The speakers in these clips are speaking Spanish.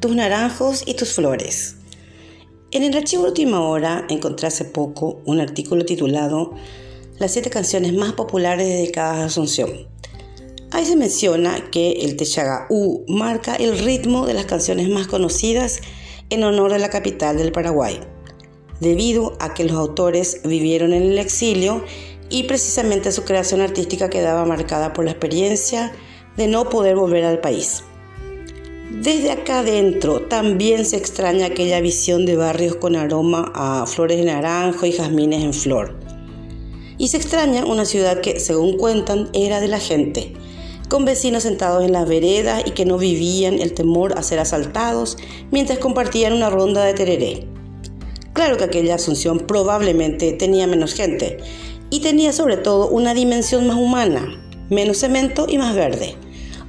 tus naranjos y tus flores. En el archivo última hora encontré hace poco un artículo titulado Las siete canciones más populares dedicadas a Asunción. Ahí se menciona que el U marca el ritmo de las canciones más conocidas en honor de la capital del Paraguay, debido a que los autores vivieron en el exilio y precisamente su creación artística quedaba marcada por la experiencia de no poder volver al país. Desde acá adentro también se extraña aquella visión de barrios con aroma a flores de naranjo y jazmines en flor. Y se extraña una ciudad que, según cuentan, era de la gente, con vecinos sentados en las veredas y que no vivían el temor a ser asaltados mientras compartían una ronda de tereré. Claro que aquella Asunción probablemente tenía menos gente y tenía sobre todo una dimensión más humana, menos cemento y más verde.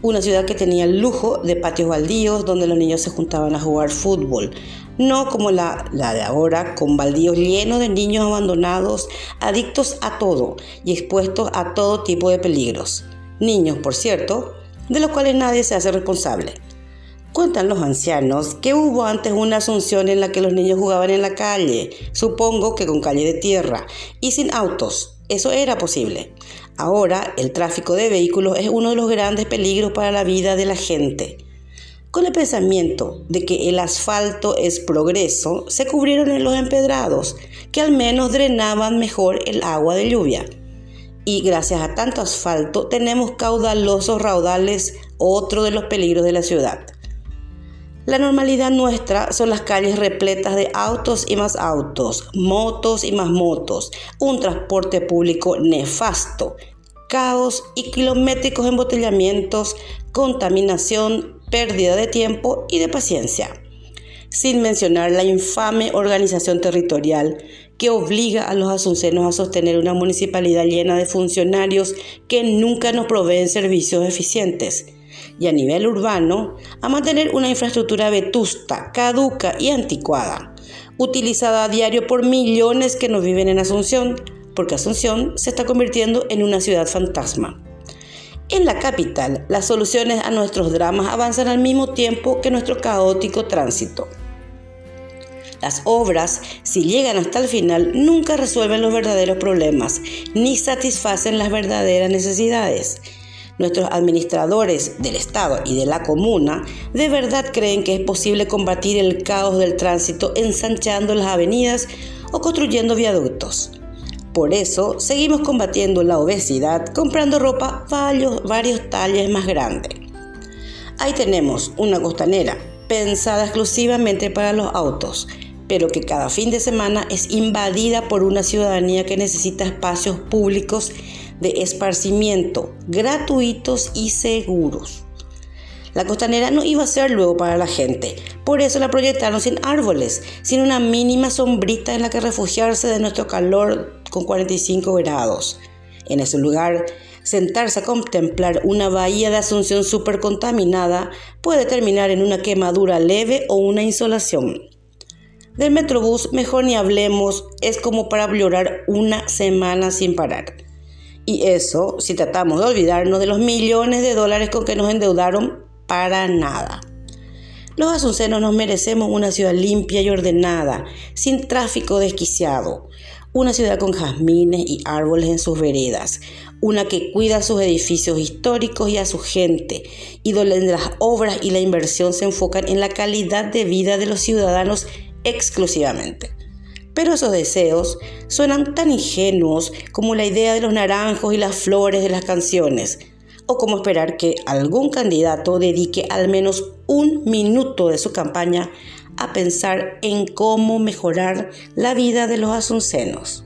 Una ciudad que tenía el lujo de patios baldíos donde los niños se juntaban a jugar fútbol, no como la, la, de ahora, con baldíos llenos de niños abandonados, adictos a todo y expuestos a todo tipo de peligros. Niños, por cierto, de los cuales nadie se hace responsable. Cuentan los ancianos que hubo antes una asunción en la que los niños jugaban en la calle, supongo que con calle de tierra, y sin autos. Eso era posible. Ahora el tráfico de vehículos es uno de los grandes peligros para la vida de la gente. Con el pensamiento de que el asfalto es progreso, se cubrieron los empedrados, que al menos drenaban mejor el agua de lluvia. Y gracias a tanto asfalto tenemos caudalosos raudales, otro de los peligros de la ciudad. La normalidad nuestra son las calles repletas de autos y más autos, motos y más motos, un transporte público nefasto, caos y kilométricos embotellamientos, contaminación, pérdida de tiempo y de paciencia. Sin mencionar la infame organización territorial que obliga a los asuncenos a sostener una municipalidad llena de funcionarios que nunca nos proveen servicios eficientes y a nivel urbano a mantener una infraestructura vetusta, caduca y anticuada, utilizada a diario por millones que no viven en Asunción, porque Asunción se está convirtiendo en una ciudad fantasma. En la capital, las soluciones a nuestros dramas avanzan al mismo tiempo que nuestro caótico tránsito. Las obras, si llegan hasta el final, nunca resuelven los verdaderos problemas, ni satisfacen las verdaderas necesidades. Nuestros administradores del Estado y de la comuna de verdad creen que es posible combatir el caos del tránsito ensanchando las avenidas o construyendo viaductos. Por eso seguimos combatiendo la obesidad comprando ropa varios, varios más grande. Ahí tenemos una costanera pensada exclusivamente para los autos, pero que cada fin de semana es invadida por una ciudadanía que necesita espacios públicos de esparcimiento gratuitos y seguros. La costanera no iba a ser luego para la gente, por eso la proyectaron sin árboles, sin una mínima sombrita en la que refugiarse de nuestro calor con 45 grados. En ese lugar, sentarse a contemplar una bahía de Asunción súper contaminada puede terminar en una quemadura leve o una insolación. Del Metrobús mejor ni hablemos, es como para llorar una semana sin parar. Y eso si tratamos de olvidarnos de los millones de dólares con que nos endeudaron para nada. Los asuncenos nos merecemos una ciudad limpia y ordenada, sin tráfico desquiciado, una ciudad con jazmines y árboles en sus veredas, una que cuida sus edificios históricos y a su gente, y donde las obras y la inversión se enfocan en la calidad de vida de los ciudadanos exclusivamente. Pero esos deseos suenan tan ingenuos como la idea de los naranjos y las flores de las canciones, o como esperar que algún candidato dedique al menos un minuto de su campaña a pensar en cómo mejorar la vida de los asuncenos.